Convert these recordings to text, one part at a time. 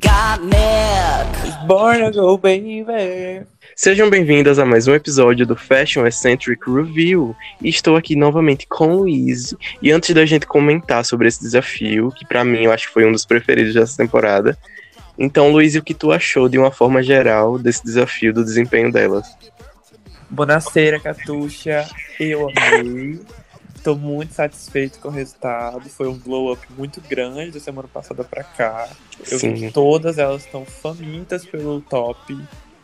Got milk. Born to go, baby. Sejam bem-vindas a mais um episódio do Fashion Eccentric Review. E estou aqui novamente com o Luiz. E antes da gente comentar sobre esse desafio, que para mim eu acho que foi um dos preferidos dessa temporada, então, Luiz, o que tu achou de uma forma geral desse desafio do desempenho delas? Bonaceira, Catuxa. Eu amei. Tô muito satisfeito com o resultado. Foi um glow up muito grande da semana passada pra cá. Eu vi Sim. que todas elas estão famintas pelo top.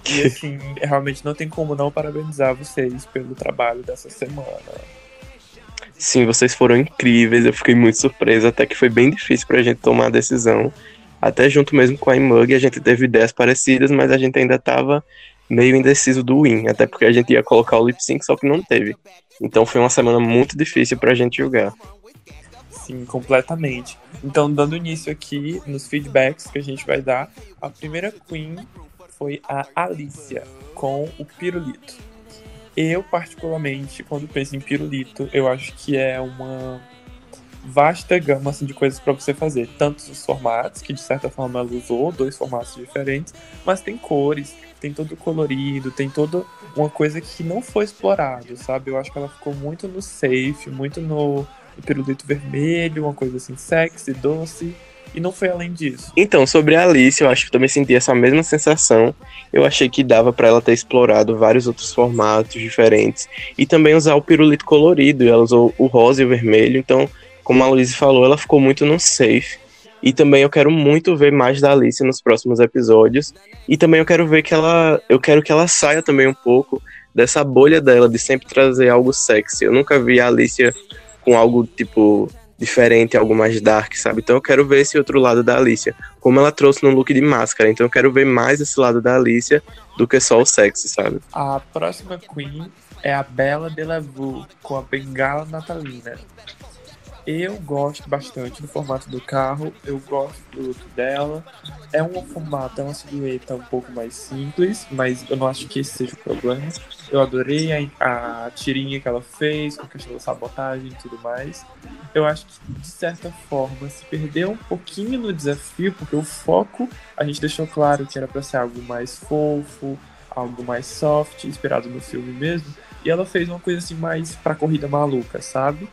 E assim, realmente não tem como não parabenizar vocês pelo trabalho dessa semana. Sim, vocês foram incríveis. Eu fiquei muito surpresa, até que foi bem difícil pra gente tomar a decisão. Até junto mesmo com a Imug, a gente teve ideias parecidas, mas a gente ainda tava meio indeciso do win, até porque a gente ia colocar o lip sync, só que não teve. Então foi uma semana muito difícil pra gente julgar. Sim, completamente. Então, dando início aqui nos feedbacks que a gente vai dar, a primeira Queen foi a Alicia, com o pirulito. Eu, particularmente, quando penso em pirulito, eu acho que é uma vasta gama assim, de coisas para você fazer. Tantos os formatos, que de certa forma ela usou, dois formatos diferentes, mas tem cores, tem todo colorido, tem toda uma coisa que não foi explorado, sabe? Eu acho que ela ficou muito no safe, muito no pirulito vermelho, uma coisa assim sexy, doce, e não foi além disso. Então, sobre a Alice, eu acho que também senti essa mesma sensação. Eu achei que dava pra ela ter explorado vários outros formatos diferentes e também usar o pirulito colorido. Ela usou o rosa e o vermelho. Então, como a Luísa falou, ela ficou muito no safe. E também eu quero muito ver mais da Alice nos próximos episódios. E também eu quero ver que ela. Eu quero que ela saia também um pouco dessa bolha dela de sempre trazer algo sexy. Eu nunca vi a Alicia com algo tipo diferente, algo mais dark, sabe? Então eu quero ver esse outro lado da Alicia, como ela trouxe no look de máscara. Então eu quero ver mais esse lado da Alicia do que só o sexy, sabe? A próxima Queen é a Bella Delavue, com a bengala natalina. Eu gosto bastante do formato do carro, eu gosto do look dela. É um formato, é uma silhueta um pouco mais simples, mas eu não acho que esse seja o problema. Eu adorei a, a tirinha que ela fez, com a questão da sabotagem e tudo mais. Eu acho que, de certa forma, se perdeu um pouquinho no desafio, porque o foco a gente deixou claro que era pra ser algo mais fofo, algo mais soft, inspirado no filme mesmo. E ela fez uma coisa assim mais pra corrida maluca, sabe?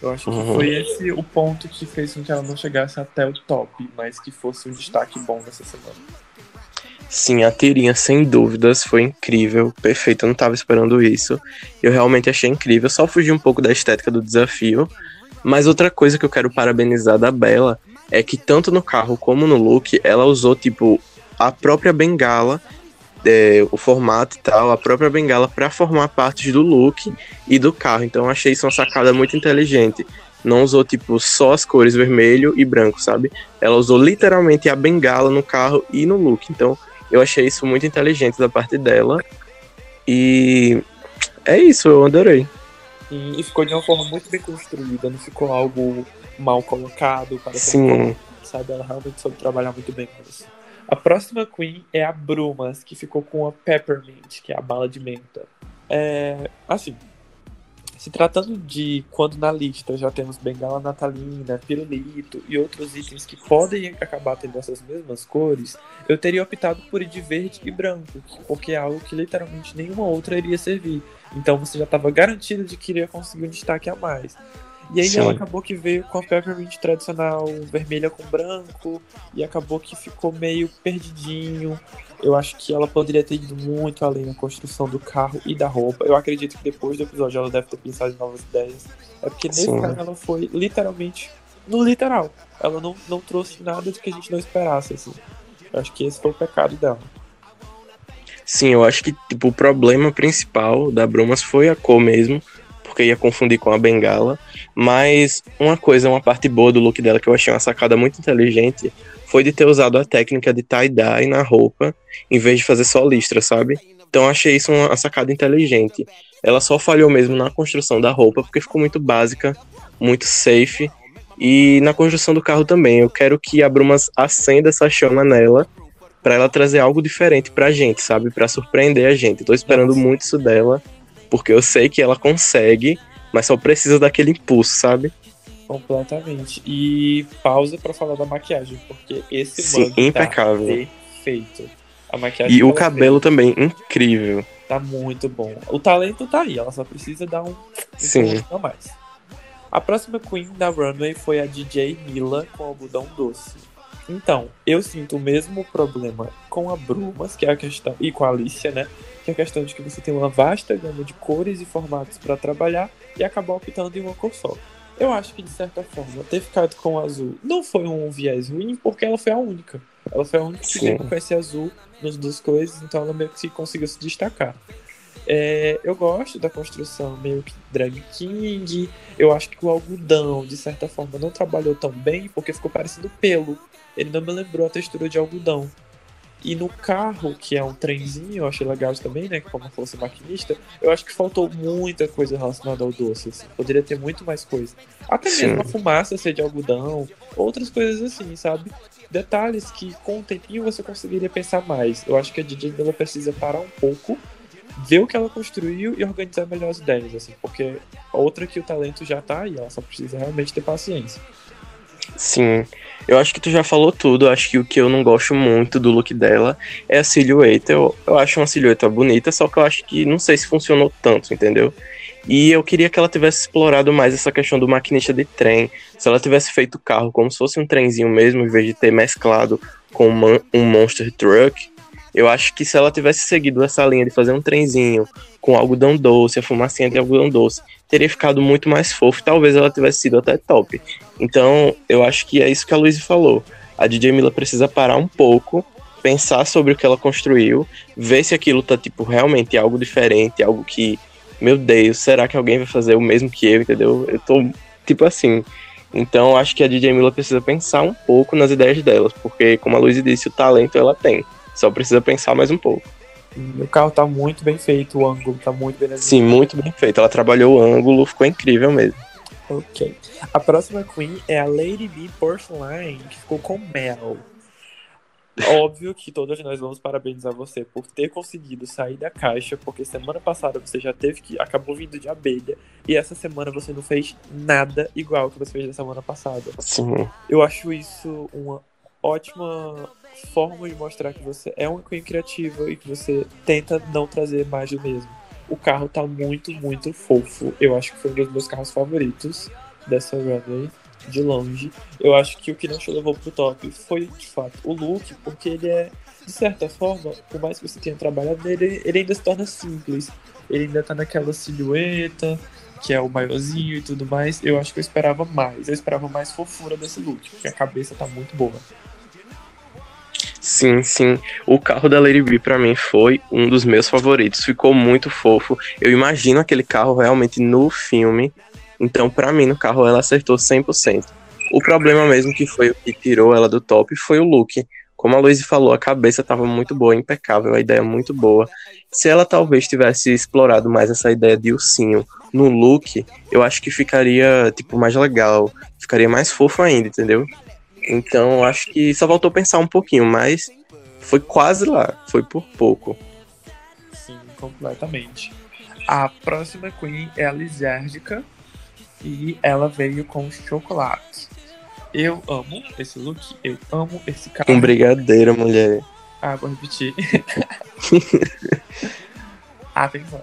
Eu acho que Uhum. foi esse o ponto que fez com que ela não chegasse até o top, mas que fosse um destaque bom nessa semana. Sim, a tirinha, sem dúvidas, foi incrível, perfeito. Eu não tava esperando isso. Eu realmente achei incrível. Só fugi um pouco da estética do desafio. Mas outra coisa que eu quero parabenizar da Bella é que tanto no carro como no look, ela usou, tipo, a própria bengala, é, o formato e tal, a própria bengala pra formar partes do look e do carro. Então eu achei isso uma sacada muito inteligente. Não usou, tipo, só as cores vermelho e branco, sabe? Ela usou literalmente a bengala no carro e no look. Então eu achei isso muito inteligente da parte dela. E é isso, eu adorei. E, ficou de uma forma muito bem construída, não ficou algo mal colocado. Para Sim. sabe? Ela realmente soube trabalhar muito bem com isso. A próxima Queen é a Brumas, que ficou com a Peppermint, que é a bala de menta. É, assim, se tratando de quando na lista já temos bengala natalina, pirulito e outros itens que podem acabar tendo essas mesmas cores, eu teria optado por ir de verde e branco, porque é algo que literalmente nenhuma outra iria servir. Então você já estava garantido de que iria conseguir um destaque a mais. E aí Sim. ela acabou que veio com a Peppermint tradicional vermelha com branco e acabou que ficou meio perdidinho. Eu acho que ela poderia ter ido muito além na construção do carro e da roupa. Eu acredito que depois do episódio ela deve ter pensado em novas ideias. É porque nesse Sim. caso ela foi literalmente no literal. Ela não, não trouxe nada do que a gente não esperasse, assim. Eu acho que esse foi o pecado dela. Sim, eu acho que tipo, o problema principal da Brumas foi a cor mesmo, porque ia confundir com a bengala. Mas uma coisa, uma parte boa do look dela que eu achei uma sacada muito inteligente foi de ter usado a técnica de tie-dye na roupa, em vez de fazer só listra, sabe? Então eu achei isso uma sacada inteligente. Ela só falhou mesmo na construção da roupa, porque ficou muito básica, muito safe. E na construção do carro também. Eu quero que a Brumas acenda essa chama nela pra ela trazer algo diferente pra gente, sabe? Pra surpreender a gente. Tô esperando muito isso dela, porque eu sei que ela consegue, mas só precisa daquele impulso, sabe? Completamente. E pausa pra falar da maquiagem, porque esse Sim, tá impecável. perfeito. A maquiagem E o tá cabelo também, incrível. Tá muito bom. O talento tá aí, ela só precisa dar um Sim. a mais. A próxima Queen da Runway foi a DJ Mila com algodão doce. Então, eu sinto o mesmo problema com a Brumas, que é a questão, e com a Alicia, né? Que é a questão de que você tem uma vasta gama de cores e formatos para trabalhar e acabar optando em uma cor só. Eu acho que, de certa forma, ter ficado com o azul não foi um viés ruim, porque ela foi a única. Ela foi a única que Sim. veio com esse azul nas duas coisas, então ela meio que conseguiu se destacar. É, eu gosto da construção meio que drag king. Eu acho que o algodão, de certa forma, não trabalhou tão bem porque ficou parecendo pelo. Ele não me lembrou a textura de algodão. E no carro, que é um trenzinho, eu achei legal também, né? Como fosse maquinista, eu acho que faltou muita coisa relacionada ao doce. Assim. Poderia ter muito mais coisa. Até Sim. mesmo a fumaça ser de algodão, outras coisas assim, sabe? Detalhes que com o tempinho você conseguiria pensar mais. Eu acho que a DJ ela precisa parar um pouco, ver o que ela construiu e organizar melhor as ideias, assim, porque outra que o talento já tá aí, ela só precisa realmente ter paciência. Sim, eu acho que tu já falou tudo. Eu Acho que o que eu não gosto muito do look dela é a silhueta. Eu, eu acho uma silhueta bonita, só que eu acho que não sei se funcionou tanto, entendeu? E eu queria que ela tivesse explorado mais essa questão do maquinista de trem. Se ela tivesse feito o carro como se fosse um trenzinho mesmo, em vez de ter mesclado com um monster truck, eu acho que se ela tivesse seguido essa linha de fazer um trenzinho com algodão doce, a fumacinha de algodão doce, teria ficado muito mais fofo. Talvez ela tivesse sido até top. Então, eu acho que é isso que a Luiz falou. A DJ Mila precisa parar um pouco, pensar sobre o que ela construiu, ver se aquilo tá, tipo, realmente algo diferente, algo que, meu Deus, será que alguém vai fazer o mesmo que eu, entendeu? Eu tô, tipo assim. Então, acho que a DJ Mila precisa pensar um pouco nas ideias delas, porque, como a Luiz disse, o talento ela tem. Só precisa pensar mais um pouco. O carro tá muito bem feito, o ângulo tá muito bem Sim, muito bem feito. Ela trabalhou o ângulo, ficou incrível mesmo. Ok. A próxima Queen é a Lady B Porcelain, que ficou com Mel. Óbvio que todas nós vamos parabenizar você por ter conseguido sair da caixa, porque semana passada você já teve que. acabou vindo de abelha, e essa semana você não fez nada igual que você fez na semana passada. Sim, Eu acho isso uma ótima forma de mostrar que você é uma Queen criativa e que você tenta não trazer mais do mesmo. O carro tá muito, muito fofo. Eu acho que foi um dos meus carros favoritos dessa runway, de longe. Eu acho que o que não te levou pro top foi, de fato, o look, porque ele é, de certa forma, por mais que você tenha trabalhado nele, ele ainda se torna simples. Ele ainda tá naquela silhueta, que é o maiorzinho e tudo mais. Eu acho que eu esperava mais. Eu esperava mais fofura desse look, porque a cabeça tá muito boa. Sim, sim. O carro da Lady B pra mim foi um dos meus favoritos. Ficou muito fofo. Eu imagino aquele carro realmente no filme. Então, pra mim, no carro ela acertou 100%. O problema mesmo que foi o que tirou ela do top foi o look. Como a Luiz falou, a cabeça estava muito boa, impecável, a ideia muito boa. Se ela talvez tivesse explorado mais essa ideia de ursinho no look, eu acho que ficaria tipo mais legal, ficaria mais fofo ainda, entendeu? Então, eu acho que só faltou pensar um pouquinho, mas foi quase lá, foi por pouco. Sim, completamente. A próxima Queen é a Lisérgica e ela veio com chocolate. Eu amo esse look, eu amo esse carro. Um brigadeiro, mulher. Ah, vou repetir. Atenção.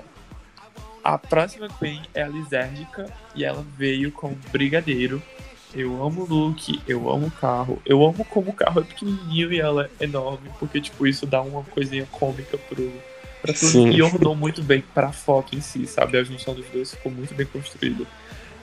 A próxima Queen é a Lisérgica e ela veio com brigadeiro. Eu amo o look, eu amo o carro. Eu amo como o carro é pequenininho e ela é enorme, porque, tipo, isso dá uma coisinha cômica pro, pra tudo. Sim. E ornou muito bem pra foto em si, sabe? A junção dos dois ficou muito bem construída.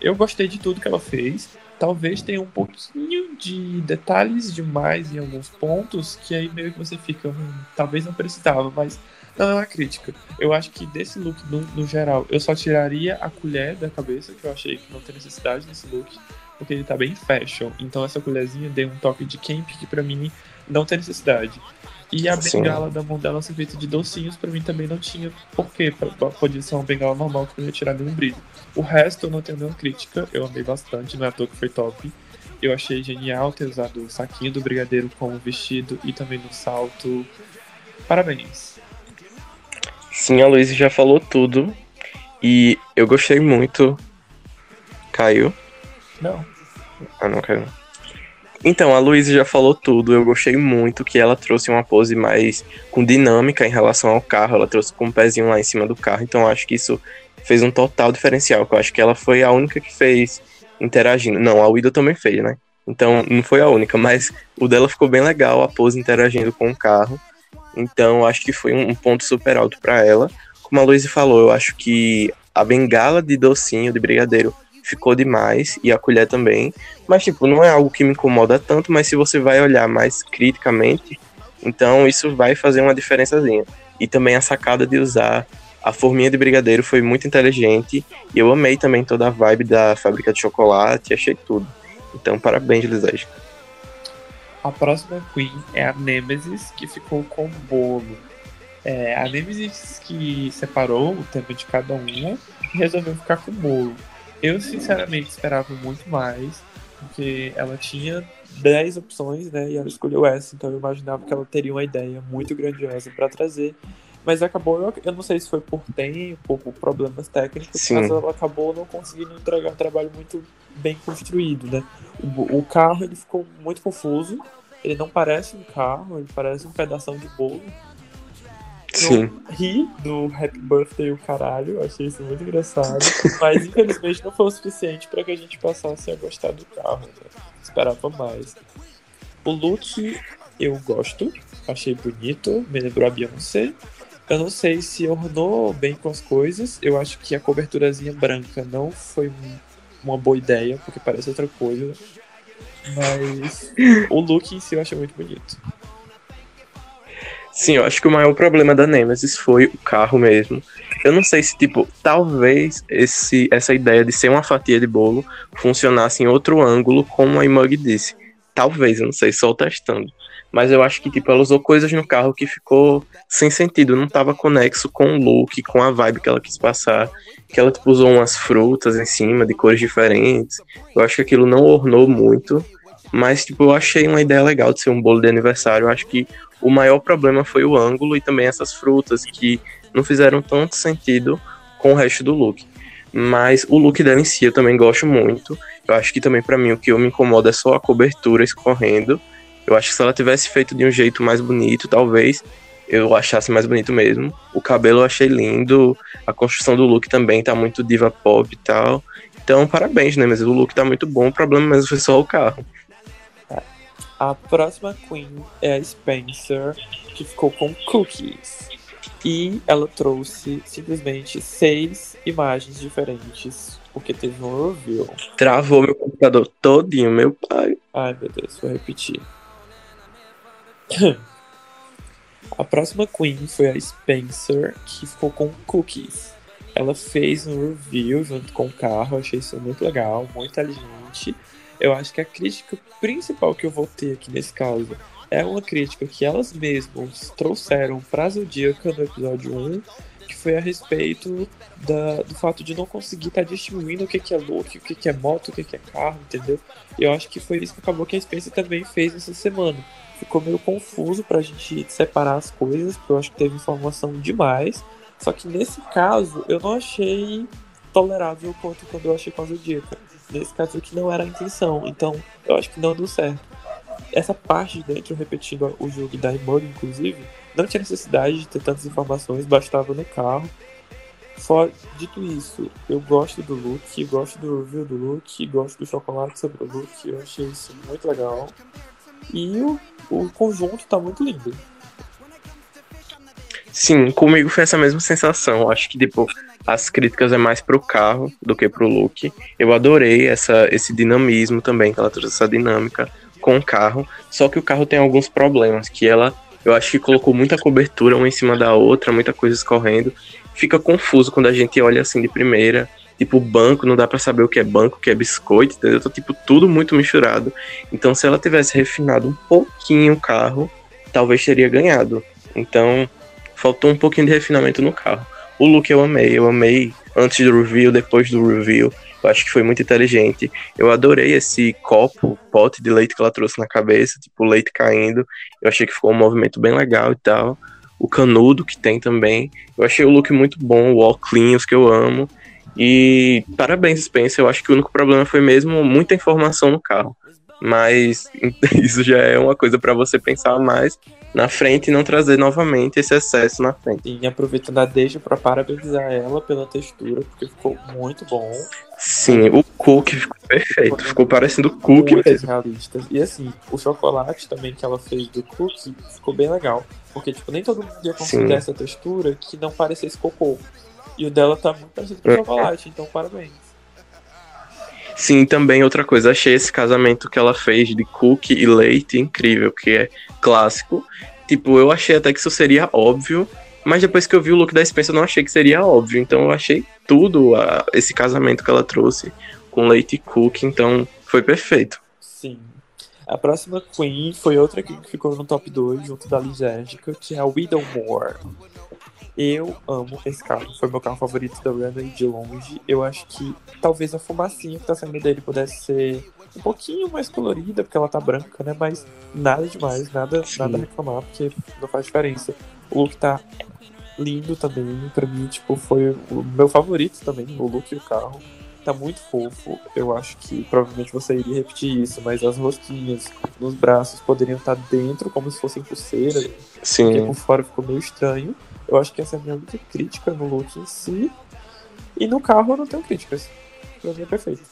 Eu gostei de tudo que ela fez. Talvez tenha um pouquinho de detalhes demais em alguns pontos, que aí meio que você fica, hum, talvez não precisava, mas não é uma crítica. Eu acho que desse look, no, no geral, eu só tiraria a colher da cabeça, que eu achei que não tem necessidade nesse look, porque ele tá bem fashion. Então essa colherzinha deu um toque de camp que pra mim não tem necessidade. E a Sim. bengala da mão dela ser feita de docinhos, pra mim também não tinha porquê. Podia ser uma bengala normal que não ia tirar nenhum brilho. O resto eu não tenho nenhuma crítica, eu amei bastante, não é à toa que foi top. Eu achei genial ter usado o saquinho do brigadeiro como vestido e também no salto. Parabéns. Sim, a Luiz já falou tudo. E eu gostei muito. Caiu. Não. Ah, não quero. Então, a Luísa já falou tudo. Eu gostei muito que ela trouxe uma pose mais com dinâmica em relação ao carro. Ela trouxe com um pezinho lá em cima do carro. Então, acho que isso fez um total diferencial. Eu acho que ela foi a única que fez interagindo. Não, a Uida também fez, né? Então, não foi a única, mas o dela ficou bem legal, a pose interagindo com o carro. Então, acho que foi um ponto super alto para ela. Como a Luísa falou, eu acho que a bengala de docinho, de brigadeiro, ficou demais, e a colher também. Mas, tipo, não é algo que me incomoda tanto, mas se você vai olhar mais criticamente, então isso vai fazer uma diferençazinha. E também a sacada de usar a forminha de brigadeiro foi muito inteligente, e eu amei também toda a vibe da fábrica de chocolate, achei tudo. Então, parabéns, Lisete. A próxima Queen é a Nemesis, que ficou com o bolo. É, a Nemesis que separou o tempo de cada uma e resolveu ficar com o bolo. Eu, sinceramente, esperava muito mais, porque ela tinha 10 opções, né? E ela escolheu essa, então eu imaginava que ela teria uma ideia muito grandiosa para trazer. Mas acabou, eu, não sei se foi por tempo, por problemas técnicos, Sim. mas ela acabou não conseguindo entregar um trabalho muito bem construído, né? O, o, carro ele ficou muito confuso, ele não parece um carro, ele parece um pedaço de bolo. Sim. Eu ri do Happy Birthday o caralho, achei isso muito engraçado, mas infelizmente não foi o suficiente para que a gente passasse a gostar do carro, né? Esperava mais. O look eu gosto, achei bonito, me lembrou a Beyoncé. Eu não sei se ornou bem com as coisas. Eu acho que a coberturazinha branca não foi uma boa ideia, porque parece outra coisa. Mas o look em si eu achei muito bonito. Sim, eu acho que o maior problema da Nemesis foi o carro mesmo. Eu não sei se, tipo, talvez esse, essa ideia de ser uma fatia de bolo funcionasse em outro ângulo, como a Imug disse. Talvez, eu não sei, só testando. Mas eu acho que, tipo, ela usou coisas no carro que ficou sem sentido, não tava conexo com o look, com a vibe que ela quis passar. Que ela, tipo, usou umas frutas em cima, de cores diferentes. Eu acho que aquilo não ornou muito. Mas, tipo, eu achei uma ideia legal de ser um bolo de aniversário. Eu acho que o maior problema foi o ângulo e também essas frutas que não fizeram tanto sentido com o resto do look. Mas o look dela em si eu também gosto muito. Eu acho que também para mim o que me incomoda é só a cobertura escorrendo. Eu acho que se ela tivesse feito de um jeito mais bonito, talvez eu achasse mais bonito mesmo. O cabelo eu achei lindo, a construção do look também tá muito diva pop e tal. Então, parabéns, né? Mas o look tá muito bom, o problema mesmo foi só o carro. A próxima Queen é a Spencer, que ficou com cookies. E ela trouxe simplesmente seis imagens diferentes, porque teve um review. Travou meu computador todinho, meu pai. Ai, meu Deus, vou repetir. A próxima Queen foi a Spencer, que ficou com cookies. Ela fez um review junto com o carro, achei isso muito legal, muito inteligente. Eu acho que a crítica principal que eu vou ter aqui nesse caso é uma crítica que elas mesmas trouxeram para Zodíaca no episódio 1, que foi a respeito da, do fato de não conseguir estar tá distinguindo o que, que é look, o que, que é moto, o que, que é carro, entendeu? E eu acho que foi isso que acabou que a Spencer também fez essa semana ficou meio confuso pra gente separar as coisas, porque eu acho que teve informação demais. Só que nesse caso, eu não achei tolerável quanto quando eu achei com a Zodíaca. Nesse caso aqui não era a intenção, então eu acho que não deu certo. Essa parte de dentro, repetindo o jogo da Imog, inclusive, não tinha necessidade de ter tantas informações, bastava no carro. Fora, dito isso, eu gosto do look, gosto do review do look, gosto do chocolate sobre o look, eu achei isso muito legal. E o, o conjunto tá muito lindo. Sim, comigo foi essa mesma sensação. Acho que tipo, as críticas é mais pro carro do que pro look. Eu adorei essa, esse dinamismo também, que ela trouxe essa dinâmica com o carro. Só que o carro tem alguns problemas, que ela, eu acho que colocou muita cobertura uma em cima da outra, muita coisa escorrendo. Fica confuso quando a gente olha assim de primeira tipo, banco, não dá para saber o que é banco, o que é biscoito, entendeu? Tá, tipo, tudo muito misturado. Então, se ela tivesse refinado um pouquinho o carro, talvez teria ganhado. Então, faltou um pouquinho de refinamento no carro. O look eu amei, eu amei antes do review, depois do review. Eu acho que foi muito inteligente. Eu adorei esse copo, pote de leite que ela trouxe na cabeça, tipo, leite caindo. Eu achei que ficou um movimento bem legal e tal. O canudo que tem também. Eu achei o look muito bom, o óculos que eu amo. E parabéns, Spencer. Eu acho que o único problema foi mesmo muita informação no carro. Mas isso já é uma coisa para você pensar mais na frente e não trazer novamente esse excesso na frente. E aproveitando a deixa para parabenizar ela pela textura, porque ficou muito bom. Sim, o cookie ficou perfeito. Ficou parecendo cookie mesmo. realista. E assim, o chocolate também que ela fez do cookie ficou bem legal. Porque, tipo, nem todo mundo ia conseguir Sim. essa textura que não parecesse cocô. E o dela tá muito parecido com É. chocolate, então parabéns. Sim, também outra coisa, achei esse casamento que ela fez de cookie e leite incrível, que é clássico. Tipo, eu achei até que isso seria óbvio, mas depois que eu vi o look da Spencer eu não achei que seria óbvio. Então eu achei tudo a- esse casamento que ela trouxe com leite e cookie, então foi perfeito. Sim. A próxima Queen foi outra que ficou no top 2, junto da Lisérgica, que é a Widowmore. Eu amo esse carro, foi meu carro favorito da Runway de longe. Eu acho que talvez a fumacinha que tá saindo dele pudesse ser um pouquinho mais colorida, porque ela tá branca, né? Mas nada demais, nada, Sim. nada a reclamar, porque não faz diferença. O look tá lindo também, pra mim, tipo, foi o meu favorito também, o look e o carro. Tá muito fofo. Eu acho que provavelmente você iria repetir isso, mas as rosquinhas nos braços poderiam estar dentro, como se fossem pulseiras, porque Sim, por fora ficou meio estranho. Eu acho que essa é a minha única crítica no look em si. E no carro eu não tenho críticas. Pra mim é perfeito.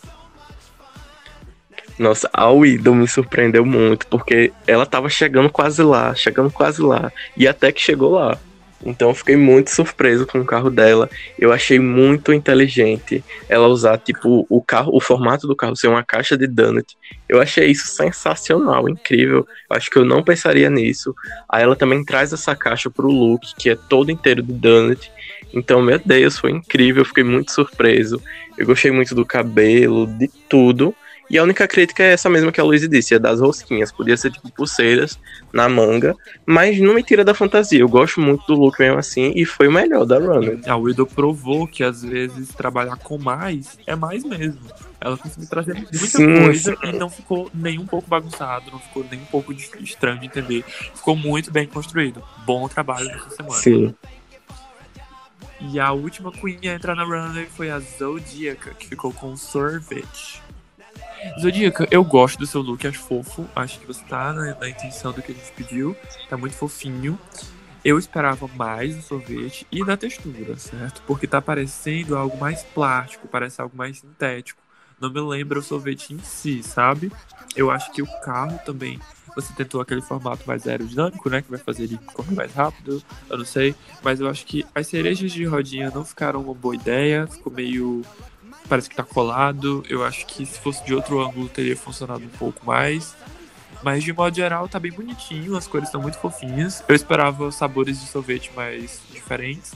nossa, a Widow me surpreendeu muito, porque ela tava chegando quase lá, chegando quase lá, e até que chegou lá. Então eu fiquei muito surpreso com o carro dela. Eu achei muito inteligente ela usar, tipo, o carro, o formato do carro ser uma caixa de donut. Eu achei isso sensacional, incrível. Eu acho que eu não pensaria nisso. Aí ela também traz essa caixa pro look, que é todo inteiro de donut. Então, meu Deus, foi incrível. Eu fiquei muito surpreso. Eu gostei muito do cabelo, de tudo. E a única crítica é essa mesma que a Luísa disse, é das rosquinhas. Podia ser tipo pulseiras na manga, mas não me tira da fantasia. Eu gosto muito do look mesmo assim e foi o melhor da Runner. A Widow provou que às vezes trabalhar com mais é mais mesmo. Ela conseguiu trazer muita Sim, coisa sim. e não ficou nem um pouco bagunçado, não ficou nem um pouco de- estranho de entender. Ficou muito bem construído. Bom trabalho nessa semana. Sim. E a última Queen a entrar na runway foi a Zodíaca, que ficou com sorvete. Zodíaca, eu gosto do seu look, acho fofo. Acho que você tá na, na intenção do que a gente pediu. Tá muito fofinho. Eu esperava mais do sorvete e da textura, certo? Porque tá parecendo algo mais plástico, parece algo mais sintético. Não me lembra o sorvete em si, sabe? Eu acho que o carro também. Você tentou aquele formato mais aerodinâmico, né? Que vai fazer ele correr mais rápido. Eu não sei. Mas eu acho que as cerejas de rodinha não ficaram uma boa ideia. Ficou meio. Parece que tá colado. Eu acho que se fosse de outro ângulo teria funcionado um pouco mais. Mas de modo geral tá bem bonitinho, as cores estão muito fofinhas. Eu esperava sabores de sorvete mais diferentes.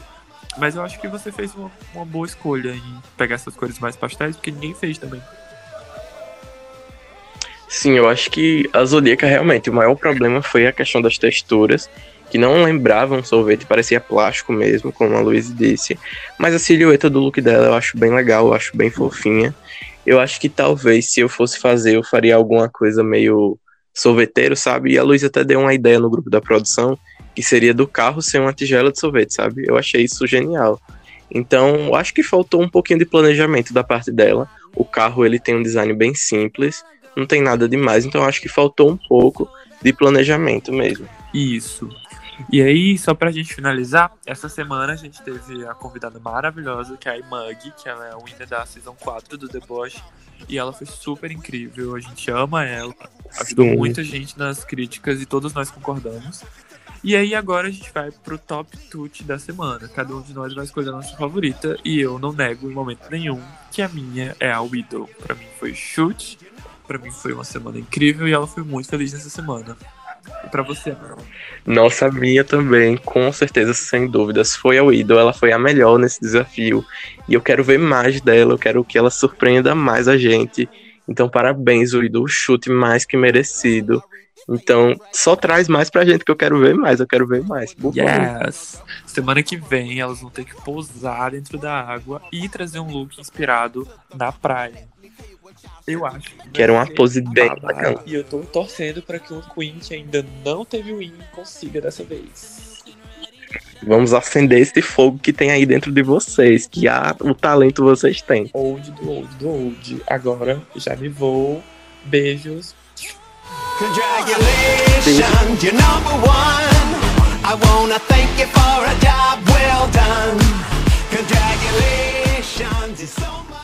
Mas eu acho que você fez uma, uma boa escolha em pegar essas cores mais pastéis, porque ninguém fez também. Sim, eu acho que a Zodíaca realmente, o maior problema foi a questão das texturas, que não lembravam sorvete, parecia plástico mesmo, como a Luiz disse. Mas a silhueta do look dela eu acho bem legal, eu acho bem fofinha. Eu acho que talvez se eu fosse fazer, eu faria alguma coisa meio sorveteiro, sabe? E a Luiz até deu uma ideia no grupo da produção, que seria do carro ser uma tigela de sorvete, sabe? Eu achei isso genial. Então, eu acho que faltou um pouquinho de planejamento da parte dela. O carro ele tem um design bem simples, não tem nada demais, então acho que faltou um pouco de planejamento mesmo. Isso. E aí, só pra gente finalizar, essa semana a gente teve a convidada maravilhosa, que é a Imug, que ela é a winner da Season 4 do Deboche. E ela foi super incrível, a gente ama ela. Ajudou Sim. muita gente nas críticas e todos nós concordamos. E aí agora a gente vai pro top tut da semana. Cada um de nós vai escolher a nossa favorita. E eu não nego em momento nenhum que a minha é a Widow. Pra mim foi chute. Pra mim foi uma semana incrível e ela foi muito feliz nessa semana. E pra você? Nossa, a minha também, com certeza, sem dúvidas, foi a Widow. Ela foi a melhor nesse desafio. E eu quero ver mais dela, eu quero que ela surpreenda mais a gente. Então, parabéns, Widow. Chute mais que merecido. Então, só traz mais pra gente que eu quero ver mais, eu quero ver mais. Por. Yes! Semana que vem elas vão ter que pousar dentro da água e trazer um look inspirado na praia. Eu acho. Que era uma pose bem babado. bacana. E eu tô torcendo pra que um Queen que ainda não teve win consiga dessa vez. Vamos acender esse fogo que tem aí dentro de vocês, que há o talento vocês têm. Old do old do old. Agora já me vou. Beijos. Congratulations, you're number one. I wanna thank you for a job well done. Congratulations, it's so much.